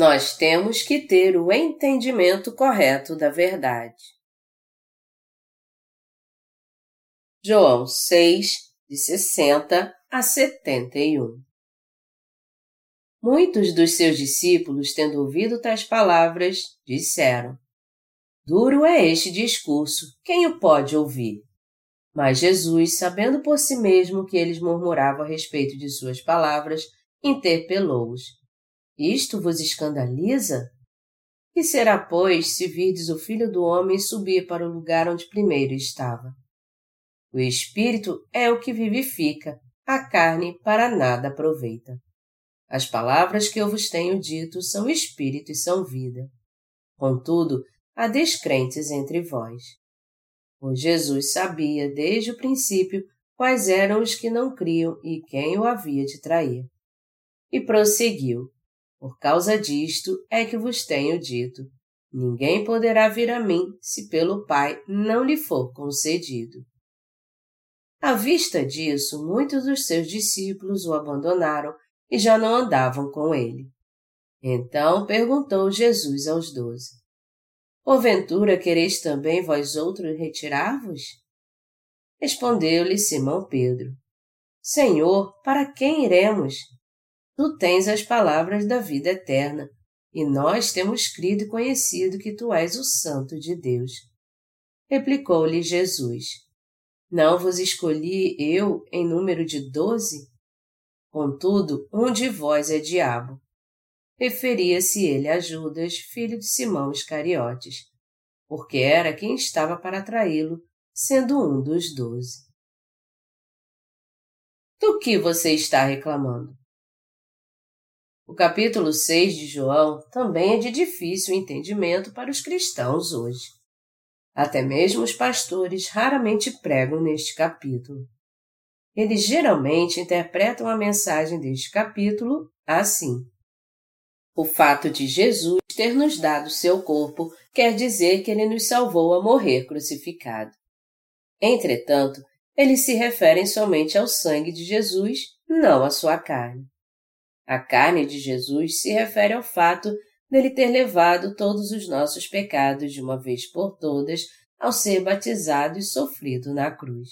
Nós temos que ter o entendimento correto da verdade. João 6, de 60 a 71 Muitos dos seus discípulos, tendo ouvido tais palavras, disseram: Duro é este discurso, quem o pode ouvir? Mas Jesus, sabendo por si mesmo que eles murmuravam a respeito de suas palavras, interpelou-os: Isto vos escandaliza? Que será, pois, se virdes o Filho do Homem subir para o lugar onde primeiro estava? O Espírito é o que vivifica, a carne para nada aproveita. As palavras que eu vos tenho dito são espírito e são vida. Contudo, há descrentes entre vós. Pois Jesus sabia desde o princípio quais eram os que não criam e quem o havia de trair. E prosseguiu: Por causa disto é que vos tenho dito: ninguém poderá vir a mim se pelo Pai não lhe for concedido. À vista disso, muitos dos seus discípulos o abandonaram e já não andavam com ele. Então perguntou Jesus aos doze: Porventura quereis também vós outros retirar-vos? Respondeu-lhe Simão Pedro: Senhor, para quem iremos? Tu tens as palavras da vida eterna, e nós temos crido e conhecido que tu és o Santo de Deus. Replicou-lhe Jesus: Não vos escolhi eu em número de doze? Contudo, um de vós é diabo. Referia-se ele a Judas, filho de Simão Iscariotes, porque era quem estava para traí-lo, sendo um dos doze. Do que você está reclamando? O capítulo 6 de João também é de difícil entendimento para os cristãos hoje. Até mesmo os pastores raramente pregam neste capítulo. Eles geralmente interpretam a mensagem deste capítulo assim: O fato de Jesus ter nos dado seu corpo quer dizer que ele nos salvou a morrer crucificado. Entretanto, eles se referem somente ao sangue de Jesus, não à sua carne. A carne de Jesus se refere ao fato dele ter levado todos os nossos pecados de uma vez por todas ao ser batizado e sofrido na cruz.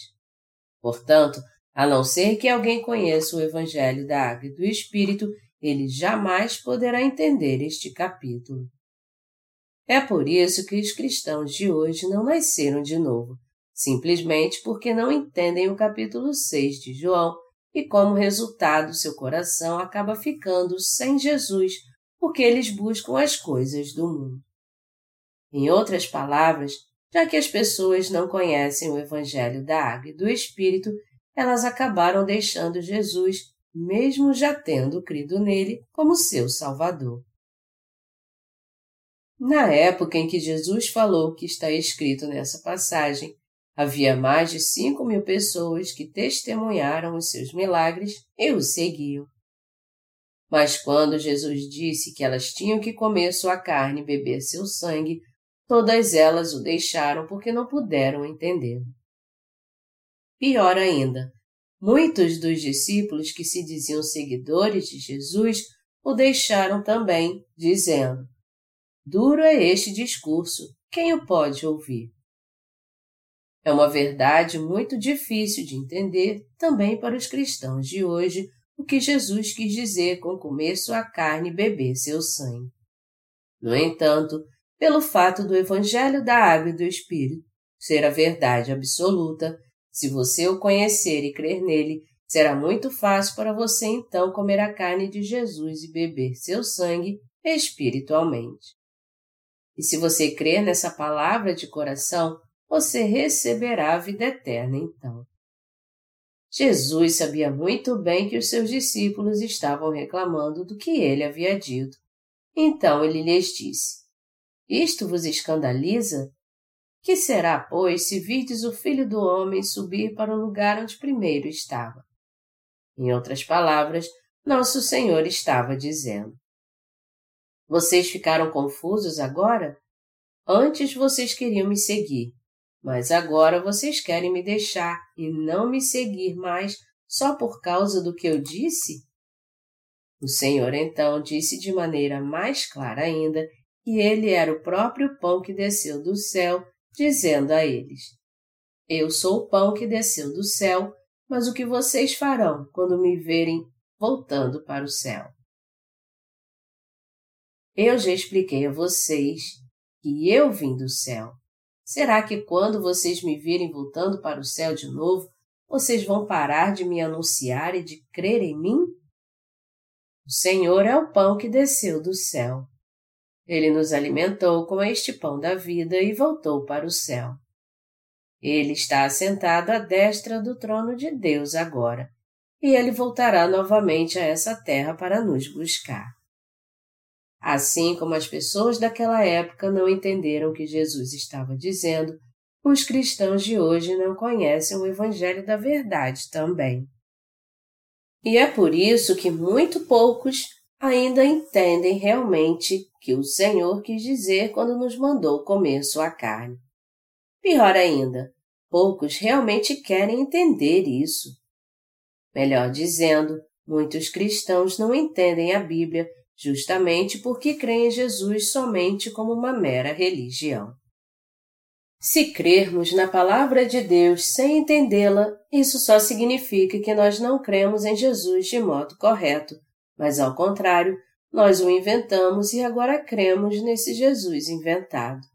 Portanto, a não ser que alguém conheça o Evangelho da Água e do Espírito, ele jamais poderá entender este capítulo. É por isso que os cristãos de hoje não nasceram de novo, simplesmente porque não entendem o capítulo 6 de João e, como resultado, seu coração acaba ficando sem Jesus porque eles buscam as coisas do mundo. Em outras palavras, já que as pessoas não conhecem o Evangelho da Água e do Espírito, elas acabaram deixando Jesus, mesmo já tendo crido nele como seu Salvador. Na época em que Jesus falou o que está escrito nessa passagem, havia mais de cinco mil pessoas que testemunharam os seus milagres e o seguiam. Mas quando Jesus disse que elas tinham que comer sua carne e beber seu sangue, todas elas o deixaram porque não puderam entendê-lo. Pior ainda, muitos dos discípulos que se diziam seguidores de Jesus o deixaram também, dizendo: Duro é este discurso, quem o pode ouvir? É uma verdade muito difícil de entender também para os cristãos de hoje o que Jesus quis dizer com comer sua carne e beber seu sangue. No entanto, pelo fato do Evangelho da Água e do Espírito ser a verdade absoluta, se você o conhecer e crer nele, será muito fácil para você então comer a carne de Jesus e beber seu sangue espiritualmente. E se você crer nessa palavra de coração, você receberá a vida eterna então. Jesus sabia muito bem que os seus discípulos estavam reclamando do que ele havia dito. Então ele lhes disse: Isto vos escandaliza? Que será, pois, se virdes o Filho do Homem subir para o lugar onde primeiro estava? Em outras palavras, nosso Senhor estava dizendo: Vocês ficaram confusos agora? Antes vocês queriam me seguir, mas agora vocês querem me deixar e não me seguir mais só por causa do que eu disse? O Senhor então disse de maneira mais clara ainda que ele era o próprio pão que desceu do céu, dizendo a eles: Eu sou o pão que desceu do céu, mas o que vocês farão quando me verem voltando para o céu? Eu já expliquei a vocês que eu vim do céu. Será que quando vocês me virem voltando para o céu de novo, vocês vão parar de me anunciar e de crer em mim? O Senhor é o pão que desceu do céu. Ele nos alimentou com este pão da vida e voltou para o céu. Ele está assentado à destra do trono de Deus agora, e ele voltará novamente a essa terra para nos buscar. Assim como as pessoas daquela época não entenderam o que Jesus estava dizendo, os cristãos de hoje não conhecem o Evangelho da Verdade também. E é por isso que muito poucos ainda entendem realmente que o Senhor quis dizer quando nos mandou comer sua carne. Pior ainda, poucos realmente querem entender isso. Melhor dizendo, muitos cristãos não entendem a Bíblia justamente porque creem em Jesus somente como uma mera religião. Se crermos na palavra de Deus sem entendê-la, isso só significa que nós não cremos em Jesus de modo correto, mas ao contrário, nós o inventamos e agora cremos nesse Jesus inventado.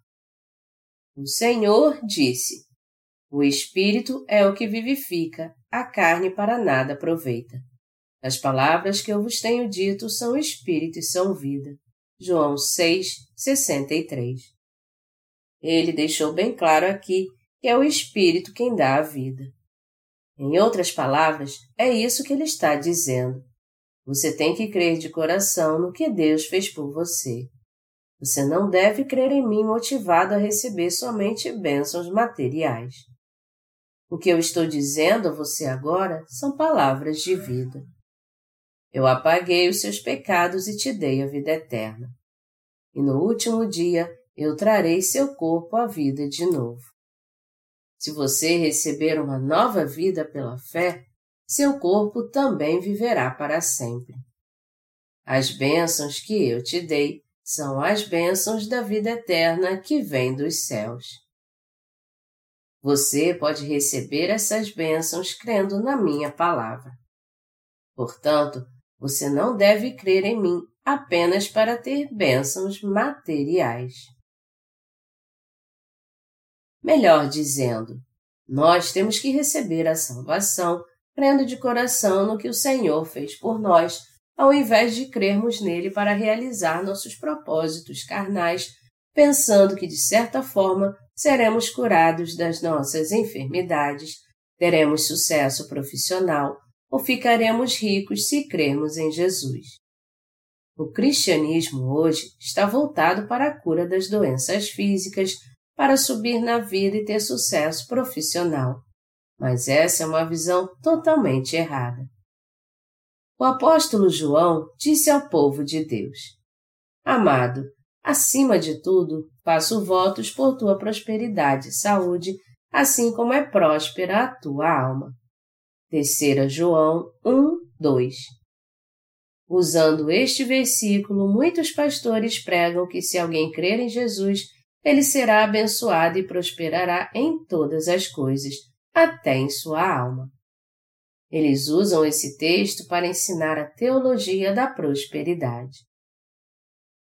O Senhor disse: O Espírito é o que vivifica, a carne para nada aproveita. As palavras que eu vos tenho dito são Espírito e são vida. João 6, 63 ele deixou bem claro aqui que é o Espírito quem dá a vida. Em outras palavras, é isso que ele está dizendo. Você tem que crer de coração no que Deus fez por você. Você não deve crer em mim motivado a receber somente bênçãos materiais. O que eu estou dizendo a você agora são palavras de vida. Eu apaguei os seus pecados e te dei a vida eterna. E no último dia eu trarei seu corpo à vida de novo. Se você receber uma nova vida pela fé, seu corpo também viverá para sempre. As bênçãos que eu te dei são as bênçãos da vida eterna que vem dos céus. Você pode receber essas bênçãos crendo na minha palavra. Portanto, você não deve crer em mim apenas para ter bênçãos materiais. Melhor dizendo, nós temos que receber a salvação crendo de coração no que o Senhor fez por nós, ao invés de crermos nele para realizar nossos propósitos carnais, pensando que de certa forma seremos curados das nossas enfermidades, teremos sucesso profissional ou ficaremos ricos se crermos em Jesus. O cristianismo hoje está voltado para a cura das doenças físicas, para subir na vida e ter sucesso profissional. Mas essa é uma visão totalmente errada. O apóstolo João disse ao povo de Deus: Amado, acima de tudo, faço votos por tua prosperidade e saúde, assim como é próspera a tua alma. Terceira João 1, 2 Usando este versículo, muitos pastores pregam que se alguém crer em Jesus, ele será abençoado e prosperará em todas as coisas, até em sua alma. Eles usam esse texto para ensinar a teologia da prosperidade.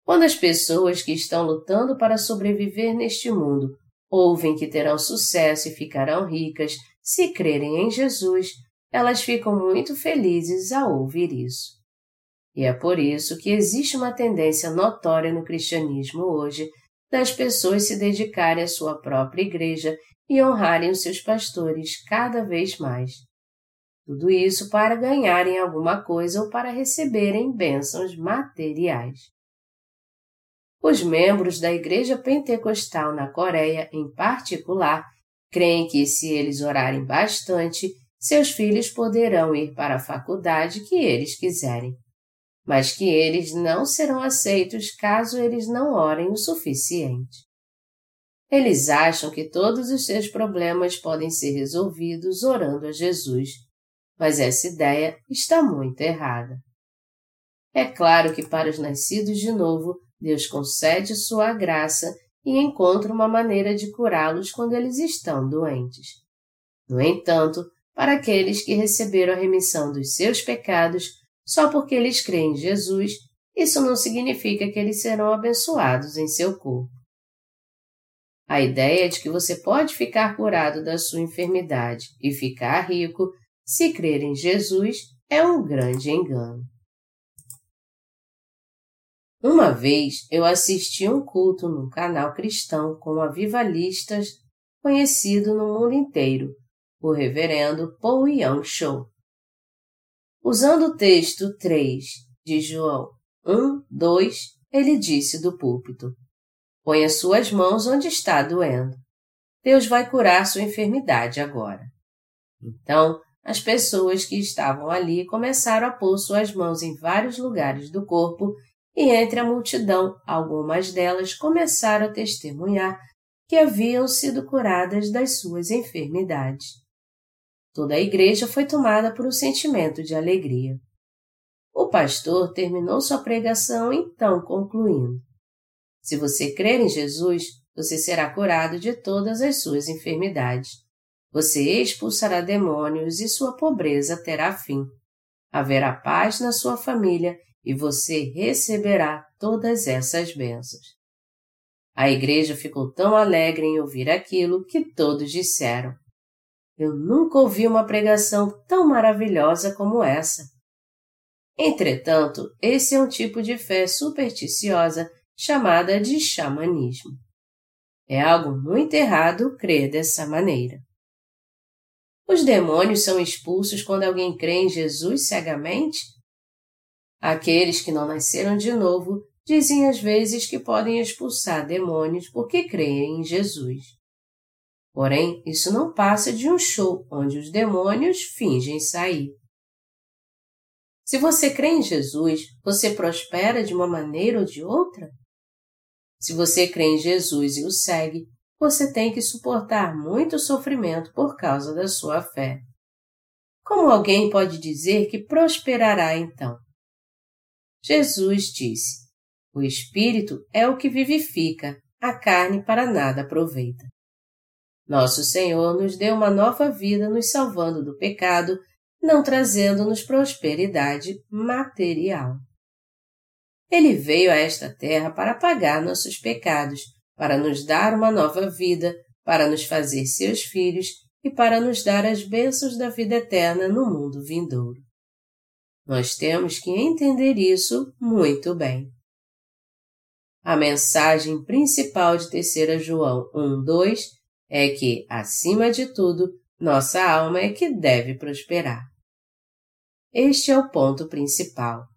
Quando as pessoas que estão lutando para sobreviver neste mundo ouvem que terão sucesso e ficarão ricas se crerem em Jesus, elas ficam muito felizes ao ouvir isso. E é por isso que existe uma tendência notória no cristianismo hoje das pessoas se dedicarem à sua própria igreja e honrarem os seus pastores cada vez mais. Tudo isso para ganharem alguma coisa ou para receberem bênçãos materiais. Os membros da Igreja Pentecostal na Coreia, em particular, creem que se eles orarem bastante, seus filhos poderão ir para a faculdade que eles quiserem mas que eles não serão aceitos caso eles não orem o suficiente. Eles acham que todos os seus problemas podem ser resolvidos orando a Jesus, mas essa ideia está muito errada. É claro que para os nascidos de novo, Deus concede sua graça e encontra uma maneira de curá-los quando eles estão doentes. No entanto, para aqueles que receberam a remissão dos seus pecados só porque eles creem em Jesus, isso não significa que eles serão abençoados em seu corpo. A ideia de que você pode ficar curado da sua enfermidade e ficar rico se crer em Jesus é um grande engano. Uma vez eu assisti um culto num canal cristão com avivalistas conhecido no mundo inteiro, o reverendo Paul Young Cho. Usando o texto 3 de João 1, 2, ele disse do púlpito: as suas mãos onde está doendo. Deus vai curar sua enfermidade agora. Então, as pessoas que estavam ali começaram a pôr suas mãos em vários lugares do corpo e entre a multidão, algumas delas começaram a testemunhar que haviam sido curadas das suas enfermidades. Toda a igreja foi tomada por um sentimento de alegria. O pastor terminou sua pregação então concluindo: Se você crer em Jesus, você será curado de todas as suas enfermidades. Você expulsará demônios e sua pobreza terá fim. Haverá paz na sua família e você receberá todas essas bênçãos. A igreja ficou tão alegre em ouvir aquilo que todos disseram: Eu nunca ouvi uma pregação tão maravilhosa como essa. Entretanto, esse é um tipo de fé supersticiosa chamada de xamanismo. É algo muito errado crer dessa maneira. Os demônios são expulsos quando alguém crê em Jesus cegamente? Aqueles que não nasceram de novo dizem às vezes que podem expulsar demônios porque creem em Jesus. Porém, isso não passa de um show onde os demônios fingem sair. Se você crê em Jesus, você prospera de uma maneira ou de outra? Se você crê em Jesus e o segue, você tem que suportar muito sofrimento por causa da sua fé. Como alguém pode dizer que prosperará então? Jesus disse: O Espírito é o que vivifica, a carne para nada aproveita. Nosso Senhor nos deu uma nova vida, nos salvando do pecado, não trazendo-nos prosperidade material. Ele veio a esta terra para pagar nossos pecados, para nos dar uma nova vida, para nos fazer seus filhos e para nos dar as bênçãos da vida eterna no mundo vindouro. Nós temos que entender isso muito bem. A mensagem principal de 3 João 1:2 é que, acima de tudo, nossa alma é que deve prosperar. Este é o ponto principal. O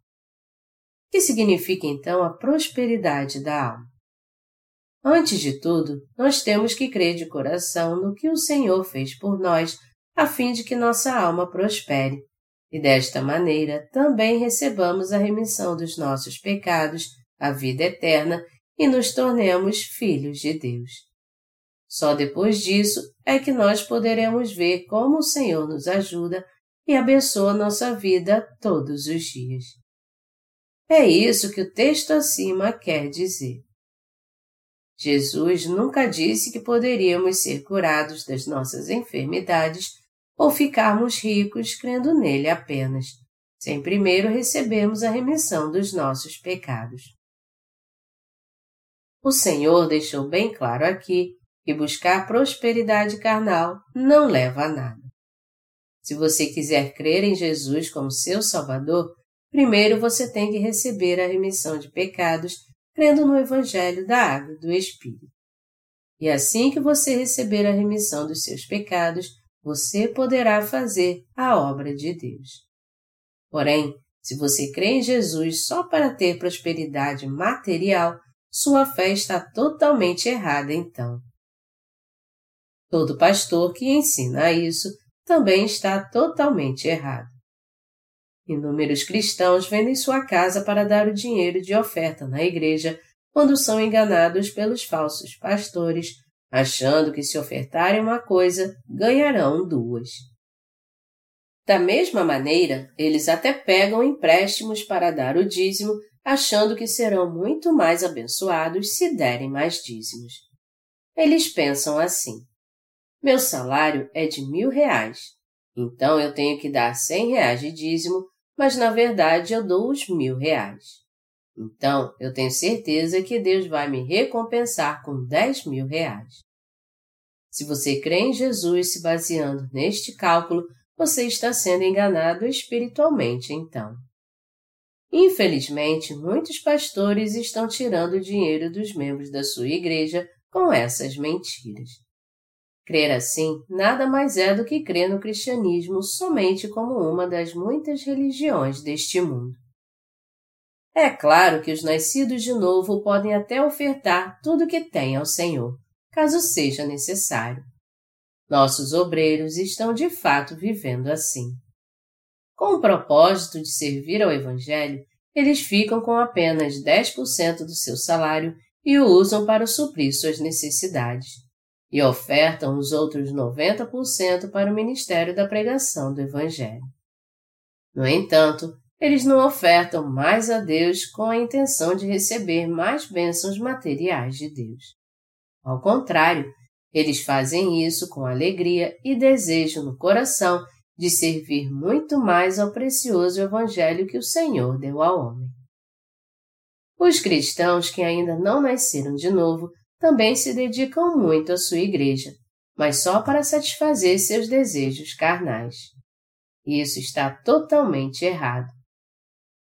que significa então a prosperidade da alma? Antes de tudo, nós temos que crer de coração no que o Senhor fez por nós, a fim de que nossa alma prospere e desta maneira também recebamos a remissão dos nossos pecados, a vida eterna e nos tornemos filhos de Deus. Só depois disso é que nós poderemos ver como o Senhor nos ajuda e abençoa nossa vida todos os dias. É isso que o texto acima quer dizer. Jesus nunca disse que poderíamos ser curados das nossas enfermidades ou ficarmos ricos crendo nele apenas, sem primeiro recebermos a remissão dos nossos pecados. O Senhor deixou bem claro aqui que buscar prosperidade carnal não leva a nada. Se você quiser crer em Jesus como seu Salvador, primeiro você tem que receber a remissão de pecados crendo no Evangelho da Água e do Espírito. E assim que você receber a remissão dos seus pecados, você poderá fazer a obra de Deus. Porém, se você crê em Jesus só para ter prosperidade material, sua fé está totalmente errada então. Todo pastor que ensina isso também está totalmente errado. Inúmeros cristãos vendem sua casa para dar o dinheiro de oferta na igreja quando são enganados pelos falsos pastores achando que se ofertarem uma coisa, ganharão duas. Da mesma maneira, eles até pegam empréstimos para dar o dízimo, achando que serão muito mais abençoados se derem mais dízimos. Eles pensam assim: meu salário é de mil reais, então eu tenho que dar cem reais de dízimo, mas na verdade eu dou os mil reais. Então eu tenho certeza que Deus vai me recompensar com dez mil reais. Se você crê em Jesus se baseando neste cálculo, você está sendo enganado espiritualmente então. Infelizmente, muitos pastores estão tirando o dinheiro dos membros da sua igreja com essas mentiras. Crer assim nada mais é do que crer no cristianismo somente como uma das muitas religiões deste mundo. É claro que os nascidos de novo podem até ofertar tudo o que têm ao Senhor, caso seja necessário. Nossos obreiros estão de fato vivendo assim. Com o propósito de servir ao Evangelho, eles ficam com apenas 10% do seu salário e o usam para suprir suas necessidades, e ofertam os outros 90% para o ministério da pregação do Evangelho. No entanto, eles não ofertam mais a Deus com a intenção de receber mais bênçãos materiais de Deus. Ao contrário, eles fazem isso com alegria e desejo no coração de servir muito mais ao precioso Evangelho que o Senhor deu ao homem. Os cristãos que ainda não nasceram de novo também se dedicam muito à sua igreja, mas só para satisfazer seus desejos carnais. Isso está totalmente errado.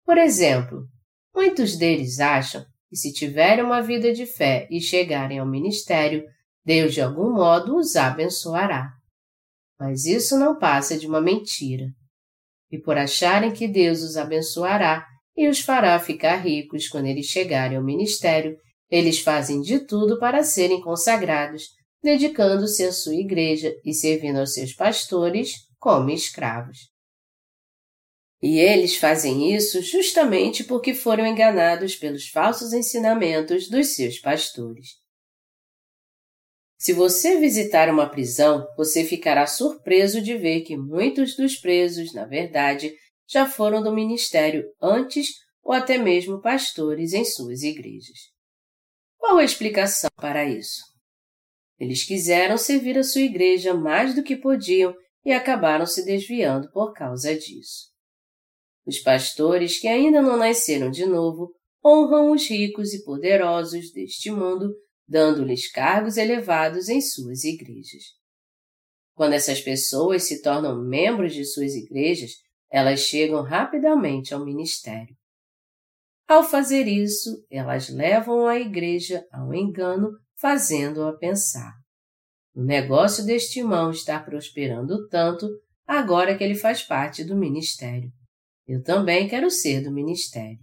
Por exemplo, muitos deles acham que se tiverem uma vida de fé e chegarem ao ministério, Deus de algum modo os abençoará. Mas isso não passa de uma mentira. E por acharem que Deus os abençoará e os fará ficar ricos quando eles chegarem ao ministério, eles fazem de tudo para serem consagrados, dedicando-se à sua igreja e servindo aos seus pastores como escravos. E eles fazem isso justamente porque foram enganados pelos falsos ensinamentos dos seus pastores. Se você visitar uma prisão, você ficará surpreso de ver que muitos dos presos, na verdade, já foram do ministério antes ou até mesmo pastores em suas igrejas. Qual a explicação para isso? Eles quiseram servir a sua igreja mais do que podiam e acabaram se desviando por causa disso. Os pastores que ainda não nasceram de novo honram os ricos e poderosos deste mundo dando-lhes cargos elevados em suas igrejas. Quando essas pessoas se tornam membros de suas igrejas, elas chegam rapidamente ao ministério. Ao fazer isso, elas levam a igreja ao engano, fazendo-a pensar. O negócio deste irmão está prosperando tanto agora que ele faz parte do ministério. Eu também quero ser do ministério.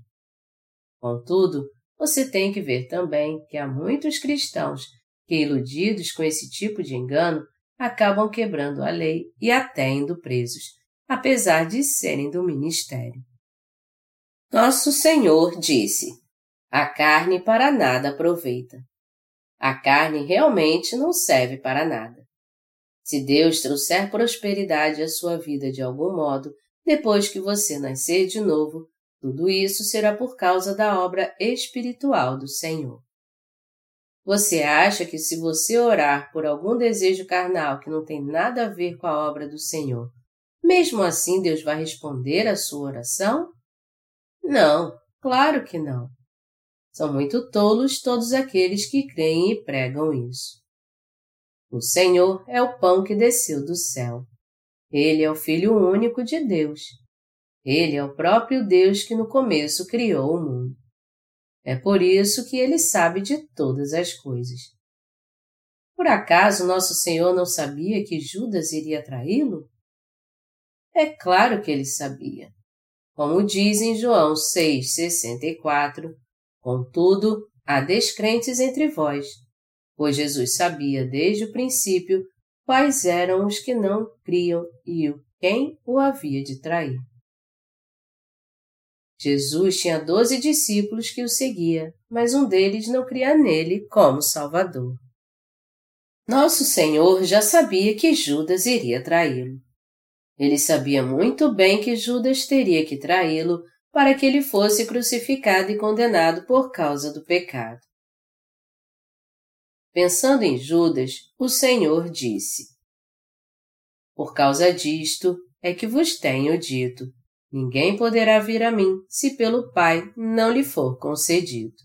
Contudo, você tem que ver também que há muitos cristãos que, iludidos com esse tipo de engano, acabam quebrando a lei e até indo presos, apesar de serem do ministério. Nosso Senhor disse: A carne para nada aproveita. A carne realmente não serve para nada. Se Deus trouxer prosperidade à sua vida de algum modo, depois que você nascer de novo, tudo isso será por causa da obra espiritual do Senhor. Você acha que se você orar por algum desejo carnal que não tem nada a ver com a obra do Senhor, mesmo assim Deus vai responder à sua oração? Não, claro que não. São muito tolos todos aqueles que creem e pregam isso. O Senhor é o pão que desceu do céu. Ele é o Filho único de Deus ele é o próprio Deus que no começo criou o mundo. É por isso que ele sabe de todas as coisas. Por acaso nosso Senhor não sabia que Judas iria traí-lo? É claro que ele sabia. Como diz em João 6,64, contudo, há descrentes entre vós, pois Jesus sabia desde o princípio quais eram os que não criam e quem o havia de trair. Jesus tinha doze discípulos que o seguia, mas um deles não cria nele como Salvador. Nosso Senhor já sabia que Judas iria traí-lo. Ele sabia muito bem que Judas teria que traí-lo para que ele fosse crucificado e condenado por causa do pecado. Pensando em Judas, o Senhor disse: Por causa disto é que vos tenho dito: ninguém poderá vir a mim se pelo Pai não lhe for concedido.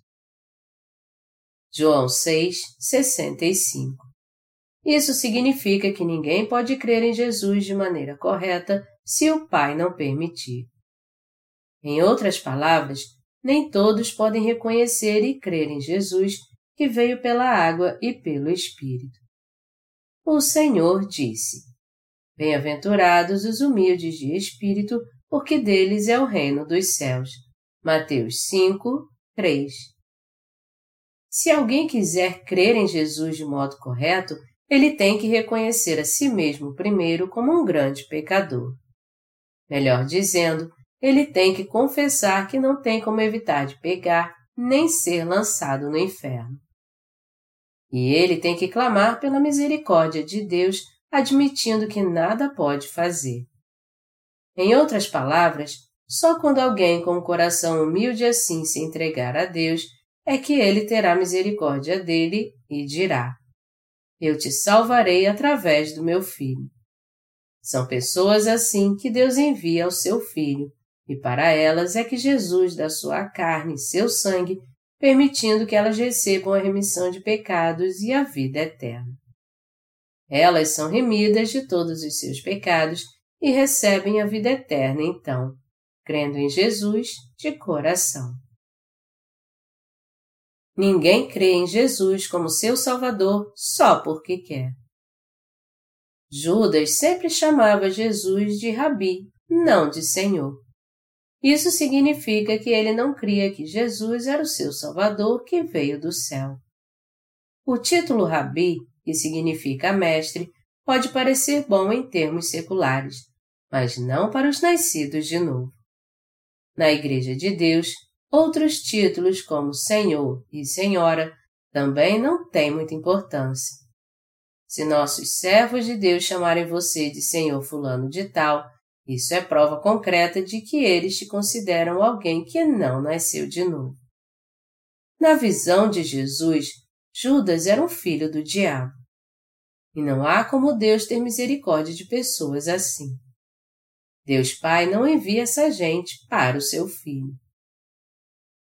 João 6, 65 Isso significa que ninguém pode crer em Jesus de maneira correta se o Pai não permitir. Em outras palavras, nem todos podem reconhecer e crer em Jesus que veio pela água e pelo Espírito. O Senhor disse: Bem-aventurados os humildes de espírito, porque deles é o reino dos céus. Mateus 5, 3. Se alguém quiser crer em Jesus de modo correto, ele tem que reconhecer a si mesmo primeiro como um grande pecador. Melhor dizendo, ele tem que confessar que não tem como evitar de pecar nem ser lançado no inferno. E ele tem que clamar pela misericórdia de Deus, admitindo que nada pode fazer. Em outras palavras, só quando alguém com um coração humilde assim se entregar a Deus é que ele terá misericórdia dele e dirá: Eu te salvarei através do meu filho. São pessoas assim que Deus envia ao seu filho, e para elas é que Jesus dá sua carne e seu sangue permitindo que elas recebam a remissão de pecados e a vida eterna. Elas são remidas de todos os seus pecados e recebem a vida eterna então, crendo em Jesus de coração. Ninguém crê em Jesus como seu Salvador só porque quer. Judas sempre chamava Jesus de Rabi, não de Senhor. Isso significa que ele não cria que Jesus era o seu Salvador que veio do céu. O título Rabi, que significa mestre, pode parecer bom em termos seculares, mas não para os nascidos de novo. Na Igreja de Deus, outros títulos como Senhor e Senhora também não têm muita importância. Se nossos servos de Deus chamarem você de Senhor Fulano de Tal, isso é prova concreta de que eles te consideram alguém que não nasceu de novo. Na visão de Jesus, Judas era um filho do diabo. E não há como Deus ter misericórdia de pessoas assim. Deus Pai não envia essa gente para o seu filho.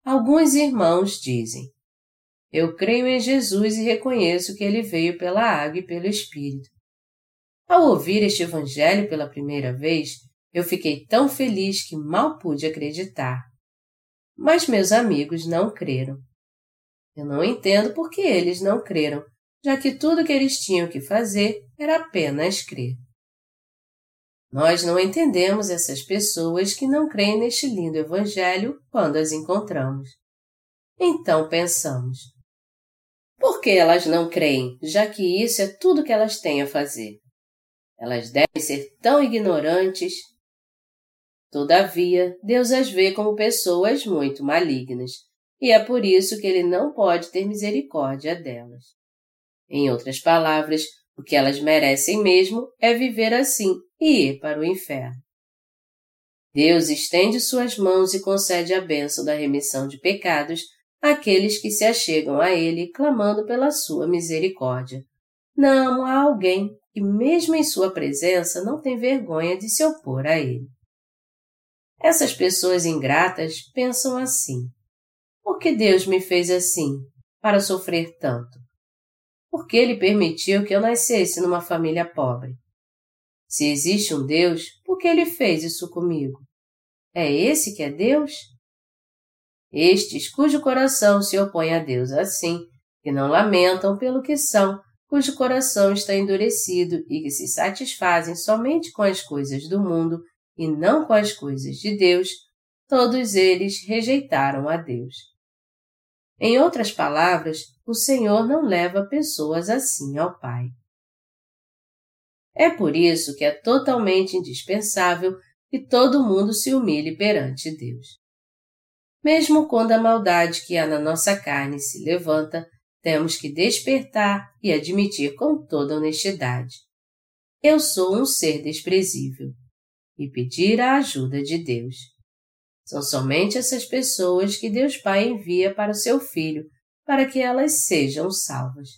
Alguns irmãos dizem: Eu creio em Jesus e reconheço que ele veio pela água e pelo Espírito. Ao ouvir este Evangelho pela primeira vez, eu fiquei tão feliz que mal pude acreditar. Mas meus amigos não creram. Eu não entendo por que eles não creram, já que tudo que eles tinham que fazer era apenas crer. Nós não entendemos essas pessoas que não creem neste lindo Evangelho quando as encontramos. Então pensamos: por que elas não creem, já que isso é tudo que elas têm a fazer? Elas devem ser tão ignorantes. Todavia, Deus as vê como pessoas muito malignas, e é por isso que Ele não pode ter misericórdia delas. Em outras palavras, o que elas merecem mesmo é viver assim e ir para o inferno. Deus estende suas mãos e concede a bênção da remissão de pecados àqueles que se achegam a Ele clamando pela sua misericórdia. Não há alguém e mesmo em sua presença não tem vergonha de se opor a ele. Essas pessoas ingratas pensam assim: por que Deus me fez assim, para sofrer tanto? Por que Ele permitiu que eu nascesse numa família pobre? Se existe um Deus, por que Ele fez isso comigo? É esse que é Deus? Estes cujo coração se opõe a Deus assim, que não lamentam pelo que são, cujo coração está endurecido e que se satisfazem somente com as coisas do mundo e não com as coisas de Deus, todos eles rejeitaram a Deus. Em outras palavras, o Senhor não leva pessoas assim ao Pai. É por isso que é totalmente indispensável que todo mundo se humilhe perante Deus. Mesmo quando a maldade que há na nossa carne se levanta, temos que despertar e admitir com toda honestidade. Eu sou um ser desprezível. e pedir a ajuda de Deus. São somente essas pessoas que Deus Pai envia para o seu Filho para que elas sejam salvas.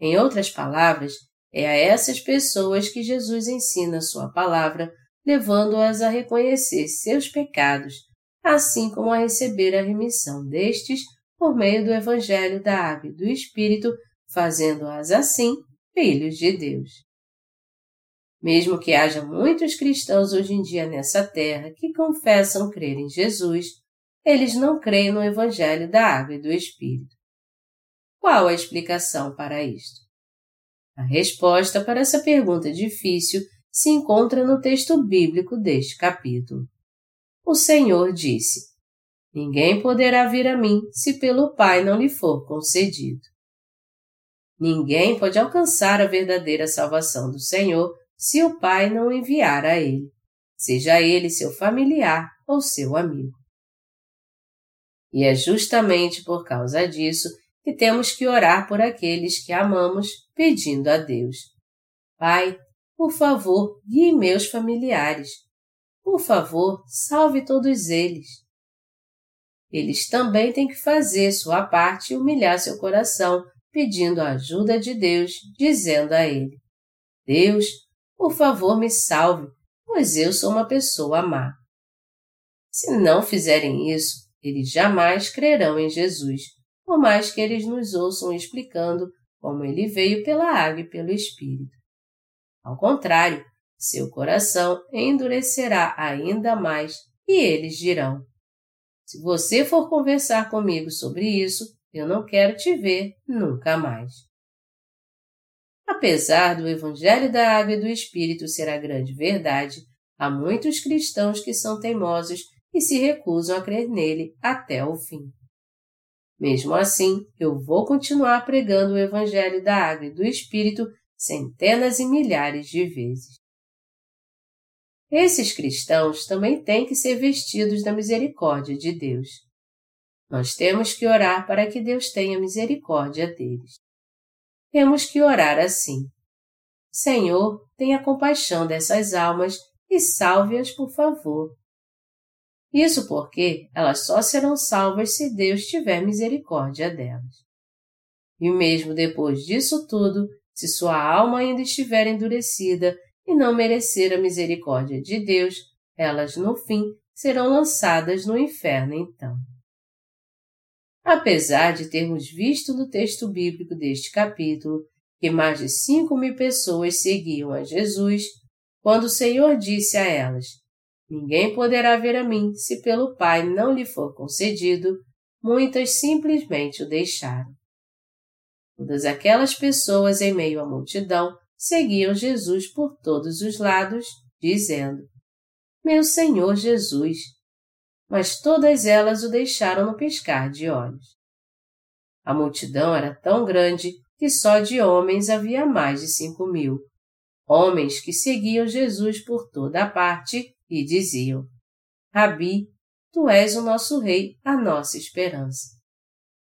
Em outras palavras, é a essas pessoas que Jesus ensina sua palavra, levando-as a reconhecer seus pecados, assim como a receber a remissão destes por meio do Evangelho da Água e do Espírito, fazendo-as assim filhos de Deus. Mesmo que haja muitos cristãos hoje em dia nessa terra que confessam crer em Jesus, eles não creem no Evangelho da Água e do Espírito. Qual a explicação para isto? A resposta para essa pergunta difícil se encontra no texto bíblico deste capítulo. O Senhor disse: Ninguém poderá vir a mim se pelo Pai não lhe for concedido. Ninguém pode alcançar a verdadeira salvação do Senhor se o Pai não enviar a ele, seja ele seu familiar ou seu amigo. E é justamente por causa disso que temos que orar por aqueles que amamos, pedindo a Deus: Pai, por favor, guie meus familiares. Por favor, salve todos eles. Eles também têm que fazer sua parte e humilhar seu coração, pedindo a ajuda de Deus, dizendo a Ele: Deus, por favor, me salve, pois eu sou uma pessoa má. Se não fizerem isso, eles jamais crerão em Jesus, por mais que eles nos ouçam explicando como ele veio pela água e pelo Espírito. Ao contrário, seu coração endurecerá ainda mais e eles dirão: Se você for conversar comigo sobre isso, eu não quero te ver nunca mais. Apesar do Evangelho da Água e do Espírito ser a grande verdade, há muitos cristãos que são teimosos e se recusam a crer nele até o fim. Mesmo assim, eu vou continuar pregando o Evangelho da Água e do Espírito centenas e milhares de vezes. Esses cristãos também têm que ser vestidos da misericórdia de Deus. Nós temos que orar para que Deus tenha misericórdia deles. Temos que orar assim: Senhor, tenha compaixão dessas almas e salve-as, por favor. Isso porque elas só serão salvas se Deus tiver misericórdia delas. E mesmo depois disso tudo, se sua alma ainda estiver endurecida e não merecer a misericórdia de Deus, elas no fim serão lançadas no inferno então. Apesar de termos visto no texto bíblico deste capítulo que mais de cinco mil pessoas seguiam a Jesus, quando o Senhor disse a elas: Ninguém poderá ver a mim se pelo Pai não lhe for concedido. Muitas simplesmente o deixaram. Todas aquelas pessoas em meio à multidão seguiam Jesus por todos os lados, dizendo: Meu Senhor Jesus! Mas todas elas o deixaram no piscar de olhos. A multidão era tão grande que só de homens havia mais de cinco mil. Homens que seguiam Jesus por toda a parte e diziam: Rabi, tu és o nosso rei, a nossa esperança.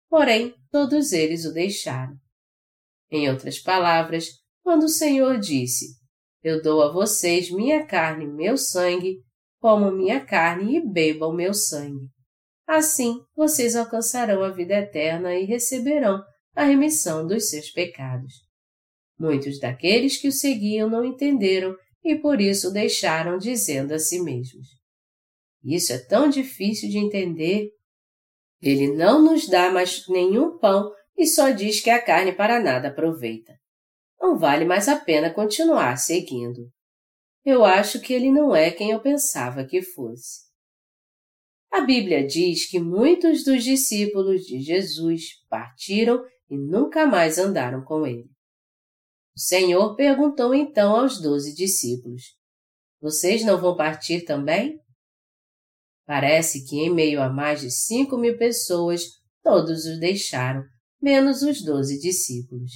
Porém, todos eles o deixaram. Em outras palavras, quando o Senhor disse: Eu dou a vocês minha carne e meu sangue, comam minha carne e bebam meu sangue. Assim, vocês alcançarão a vida eterna e receberão a remissão dos seus pecados. Muitos daqueles que o seguiam não entenderam e por isso deixaram dizendo a si mesmos: Isso é tão difícil de entender. Ele não nos dá mais nenhum pão e só diz que a carne para nada aproveita. Não vale mais a pena continuar seguindo. Eu acho que ele não é quem eu pensava que fosse. A Bíblia diz que muitos dos discípulos de Jesus partiram e nunca mais andaram com ele. O Senhor perguntou então aos doze discípulos: Vocês não vão partir também? Parece que, em meio a mais de cinco mil pessoas, todos os deixaram, menos os doze discípulos.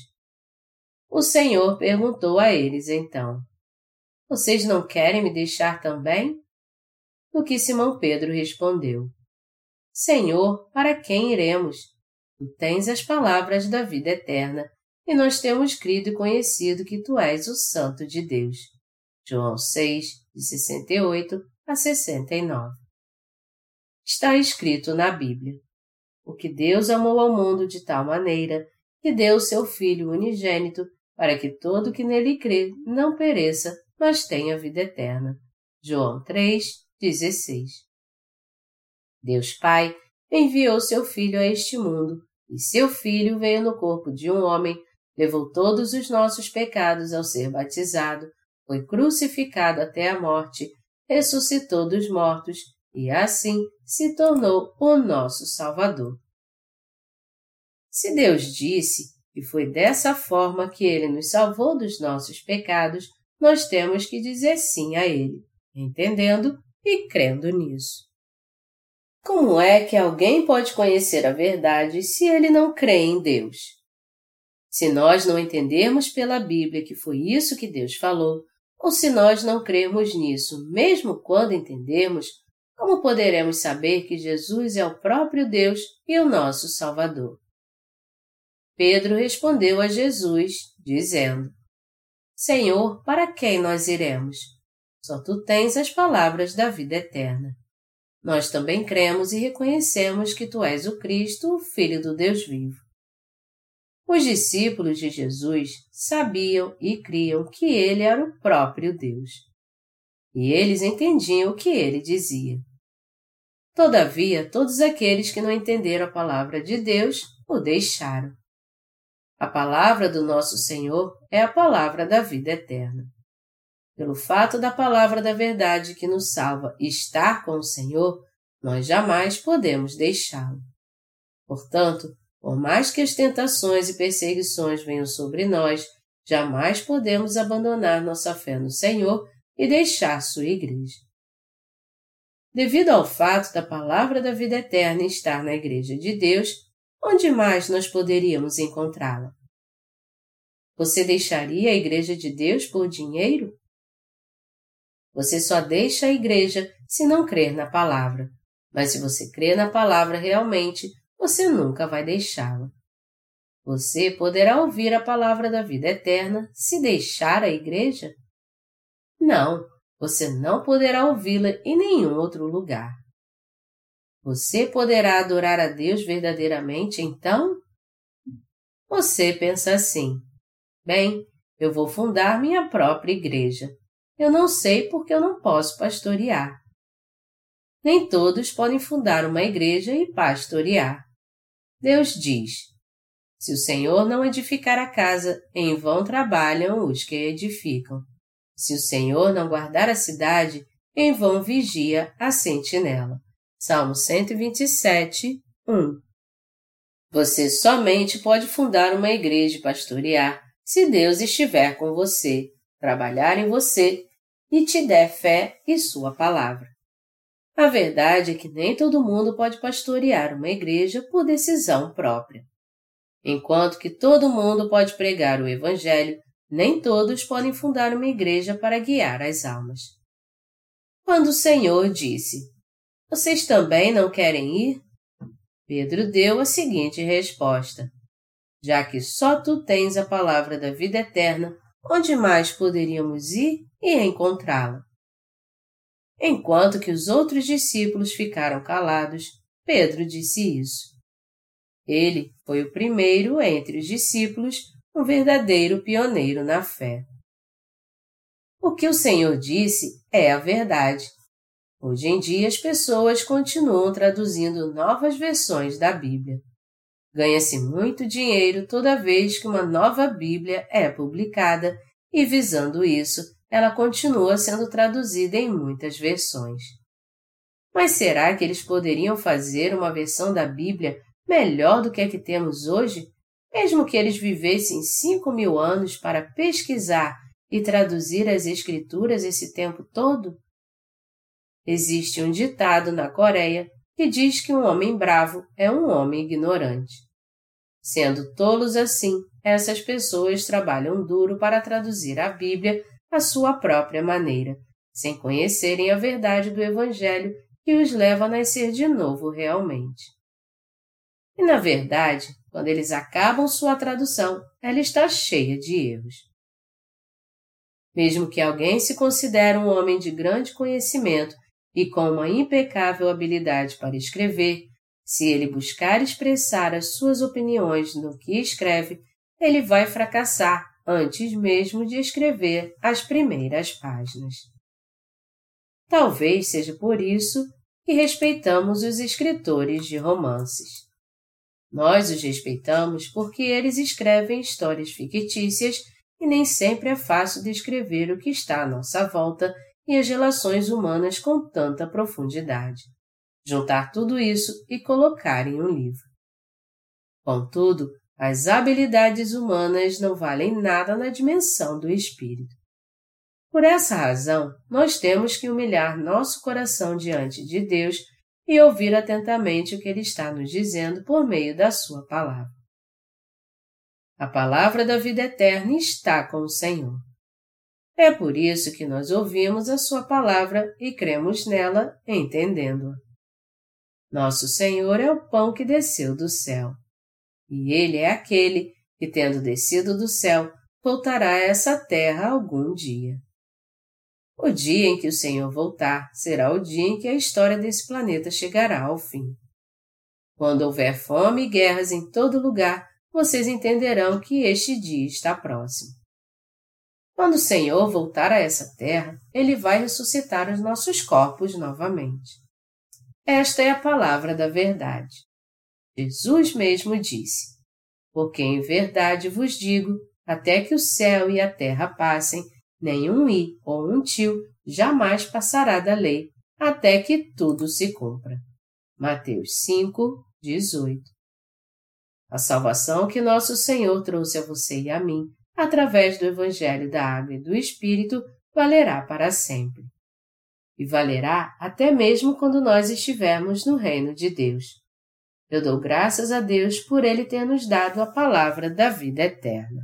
O Senhor perguntou a eles então: Vocês não querem me deixar também? O que Simão Pedro respondeu: Senhor, para quem iremos? Tu tens as palavras da vida eterna e nós temos crido e conhecido que tu és o Santo de Deus. João 6, de 68 a 69. Está escrito na Bíblia: O que Deus amou ao mundo de tal maneira que deu seu Filho unigênito para que todo que nele crê não pereça, mas tenha vida eterna. João 3, 16. Deus Pai enviou seu Filho a este mundo, e seu Filho veio no corpo de um homem, levou todos os nossos pecados ao ser batizado, foi crucificado até a morte, ressuscitou dos mortos e assim se tornou o nosso Salvador. Se Deus disse que foi dessa forma que Ele nos salvou dos nossos pecados, nós temos que dizer sim a Ele, entendendo e crendo nisso. Como é que alguém pode conhecer a verdade se ele não crê em Deus? Se nós não entendermos pela Bíblia que foi isso que Deus falou, ou se nós não crermos nisso, mesmo quando entendemos, como poderemos saber que Jesus é o próprio Deus e o nosso Salvador? Pedro respondeu a Jesus, dizendo: Senhor, para quem nós iremos? Só tu tens as palavras da vida eterna. Nós também cremos e reconhecemos que tu és o Cristo, o Filho do Deus vivo. Os discípulos de Jesus sabiam e criam que ele era o próprio Deus. E eles entendiam o que ele dizia. Todavia, todos aqueles que não entenderam a palavra de Deus o deixaram. A palavra do nosso Senhor é a palavra da vida eterna. Pelo fato da palavra da verdade que nos salva estar com o Senhor, nós jamais podemos deixá-lo. Portanto, por mais que as tentações e perseguições venham sobre nós, jamais podemos abandonar nossa fé no Senhor e deixar sua igreja. Devido ao fato da palavra da vida eterna estar na igreja de Deus, onde mais nós poderíamos encontrá-la? Você deixaria a igreja de Deus por dinheiro? Você só deixa a igreja se não crer na palavra, mas se você crer na palavra realmente, você nunca vai deixá-la. Você poderá ouvir a palavra da vida eterna se deixar a igreja? Não, você não poderá ouvi-la em nenhum outro lugar. Você poderá adorar a Deus verdadeiramente então? Você pensa assim: bem, eu vou fundar minha própria igreja. Eu não sei porque eu não posso pastorear. Nem todos podem fundar uma igreja e pastorear. Deus diz: Se o Senhor não edificar a casa, em vão trabalham os que edificam. Se o Senhor não guardar a cidade, em vão vigia a sentinela. Salmo 127, 1. Você somente pode fundar uma igreja e pastorear se Deus estiver com você, trabalhar em você e te der fé e sua palavra. A verdade é que nem todo mundo pode pastorear uma igreja por decisão própria. Enquanto que todo mundo pode pregar o Evangelho, nem todos podem fundar uma igreja para guiar as almas. Quando o Senhor disse: Vocês também não querem ir? Pedro deu a seguinte resposta: Já que só tu tens a palavra da vida eterna, onde mais poderíamos ir e encontrá-la? Enquanto que os outros discípulos ficaram calados, Pedro disse isso. Ele foi o primeiro entre os discípulos, um verdadeiro pioneiro na fé. O que o Senhor disse é a verdade. Hoje em dia as pessoas continuam traduzindo novas versões da Bíblia. Ganha-se muito dinheiro toda vez que uma nova Bíblia é publicada e, visando isso, ela continua sendo traduzida em muitas versões. Mas será que eles poderiam fazer uma versão da Bíblia melhor do que a que temos hoje, mesmo que eles vivessem cinco mil anos para pesquisar e traduzir as Escrituras esse tempo todo? Existe um ditado na Coreia que diz que um homem bravo é um homem ignorante. Sendo tolos assim, essas pessoas trabalham duro para traduzir a Bíblia à sua própria maneira, sem conhecerem a verdade do Evangelho que os leva a nascer de novo realmente. E, na verdade, quando eles acabam sua tradução, ela está cheia de erros. Mesmo que alguém se considere um homem de grande conhecimento e com uma impecável habilidade para escrever, se ele buscar expressar as suas opiniões no que escreve, ele vai fracassar antes mesmo de escrever as primeiras páginas. Talvez seja por isso que respeitamos os escritores de romances. Nós os respeitamos porque eles escrevem histórias fictícias e nem sempre é fácil descrever o que está à nossa volta e as relações humanas com tanta profundidade. Juntar tudo isso e colocar em um livro. Contudo, as habilidades humanas não valem nada na dimensão do espírito. Por essa razão, nós temos que humilhar nosso coração diante de Deus e ouvir atentamente o que Ele está nos dizendo por meio da Sua palavra. A palavra da vida eterna está com o Senhor. É por isso que nós ouvimos a Sua palavra e cremos nela, entendendo-a. Nosso Senhor é o pão que desceu do céu. E Ele é aquele que, tendo descido do céu, voltará a essa terra algum dia. O dia em que o Senhor voltar será o dia em que a história desse planeta chegará ao fim. Quando houver fome e guerras em todo lugar, vocês entenderão que este dia está próximo. Quando o Senhor voltar a essa terra, ele vai ressuscitar os nossos corpos novamente. Esta é a palavra da verdade. Jesus mesmo disse: Porque em verdade vos digo, até que o céu e a terra passem, nenhum i ou um tio jamais passará da lei, até que tudo se cumpra. Mateus 5, 18 A salvação que nosso Senhor trouxe a você e a mim, através do Evangelho da Água e do Espírito, valerá para sempre. E valerá até mesmo quando nós estivermos no reino de Deus. Eu dou graças a Deus por Ele ter nos dado a palavra da vida eterna.